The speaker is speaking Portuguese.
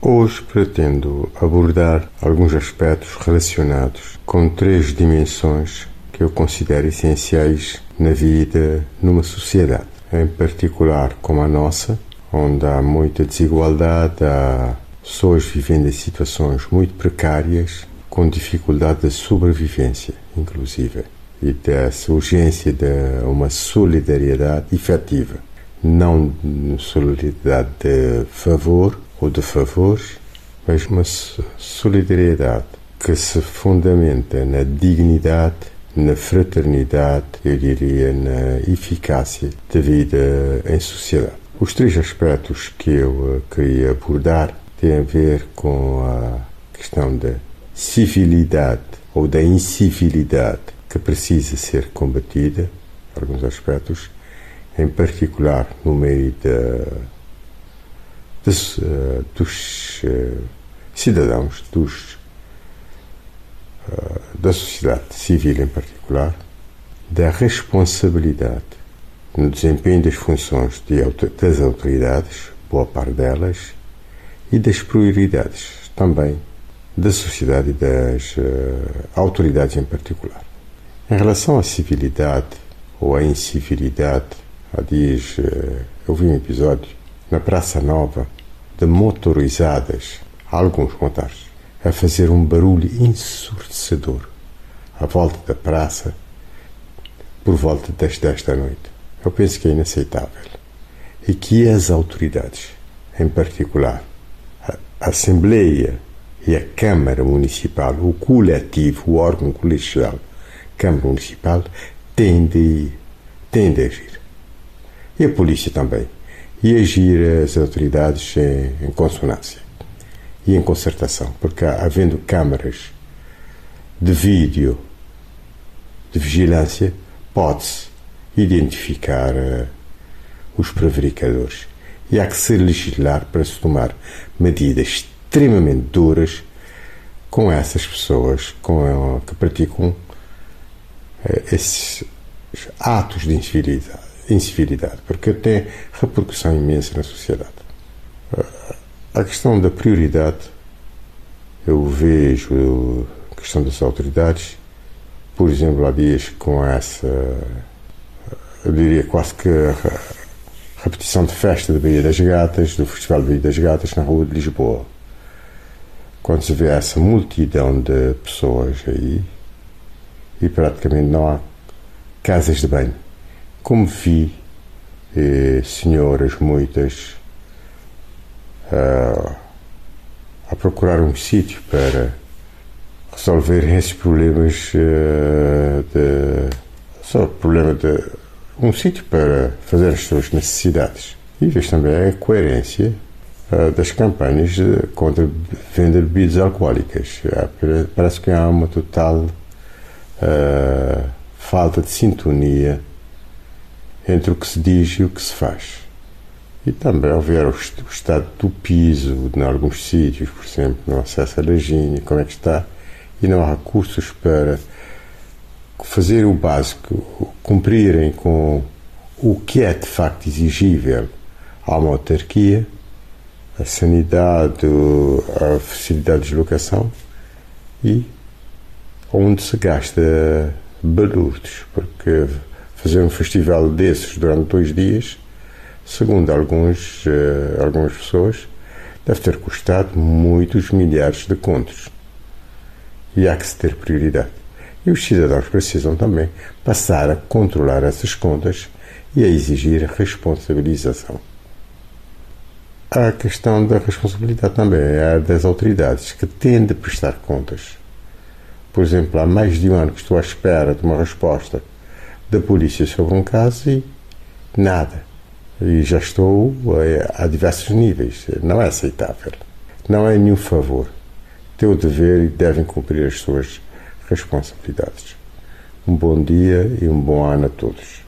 Hoje pretendo abordar alguns aspectos relacionados com três dimensões que eu considero essenciais na vida numa sociedade, em particular como a nossa, onde há muita desigualdade, há pessoas vivendo em situações muito precárias, com dificuldade de sobrevivência, inclusive, e dessa urgência de uma solidariedade efetiva, não solidariedade de favor ou de favores, mas uma solidariedade que se fundamenta na dignidade, na fraternidade, eu diria na eficácia da vida em sociedade. Os três aspectos que eu eh, queria abordar têm a ver com a questão da civilidade ou da incivilidade que precisa ser combatida, alguns aspectos, em particular no meio da dos, uh, dos uh, cidadãos, dos, uh, da sociedade civil em particular, da responsabilidade no desempenho das funções de, das autoridades, boa parte delas, e das prioridades também da sociedade e das autoridades em particular. Em relação à civilidade ou à incivilidade, há dias eu vi um episódio na Praça Nova, de motorizadas, alguns motares, a fazer um barulho ensurdecedor à volta da praça por volta das 10 da noite. Eu penso que é inaceitável e que as autoridades, em particular a Assembleia e a Câmara Municipal, o coletivo, o órgão colegial, Câmara Municipal, têm de, têm de agir. E a polícia também e agir as autoridades em, em consonância e em concertação, porque havendo câmaras de vídeo de vigilância, pode-se identificar uh, os prevaricadores. E há que se legislar para se tomar medidas extremamente duras com essas pessoas com, que praticam uh, esses atos de incivilidade incivilidade, porque tem repercussão imensa na sociedade. A questão da prioridade, eu vejo a questão das autoridades, por exemplo, há dias com essa, eu diria quase que repetição de festa da Baía das Gatas, do Festival Baía das Gatas na Rua de Lisboa. Quando se vê essa multidão de pessoas aí, e praticamente não há casas de banho como vi eh, senhoras muitas uh, a procurar um sítio para resolver esses problemas uh, de só problema de um sítio para fazer as suas necessidades. E vejo também a coerência das campanhas contra a venda de bebidas alcoólicas. Parece que há uma total falta de sintonia entre o que se diz e o que se faz. E também ao ver o estado do piso em alguns sítios, por exemplo, no acesso à lajinha, como é que está, e não há recursos para fazer o básico, cumprirem com o que é de facto exigível a uma autarquia, a sanidade, a facilidade de deslocação e onde se gasta balúrdios, porque fazer um festival desses durante dois dias, segundo alguns, uh, algumas pessoas, deve ter custado muitos milhares de contos. E há que se ter prioridade. E os cidadãos precisam também passar a controlar essas contas e a exigir responsabilização. A questão da responsabilidade também é das autoridades, que têm de prestar contas. Por exemplo, há mais de um ano que estou à espera de uma resposta da polícia sobre um caso e nada. E já estou a, a diversos níveis. Não é aceitável. Não é nenhum favor. Teu dever e devem cumprir as suas responsabilidades. Um bom dia e um bom ano a todos.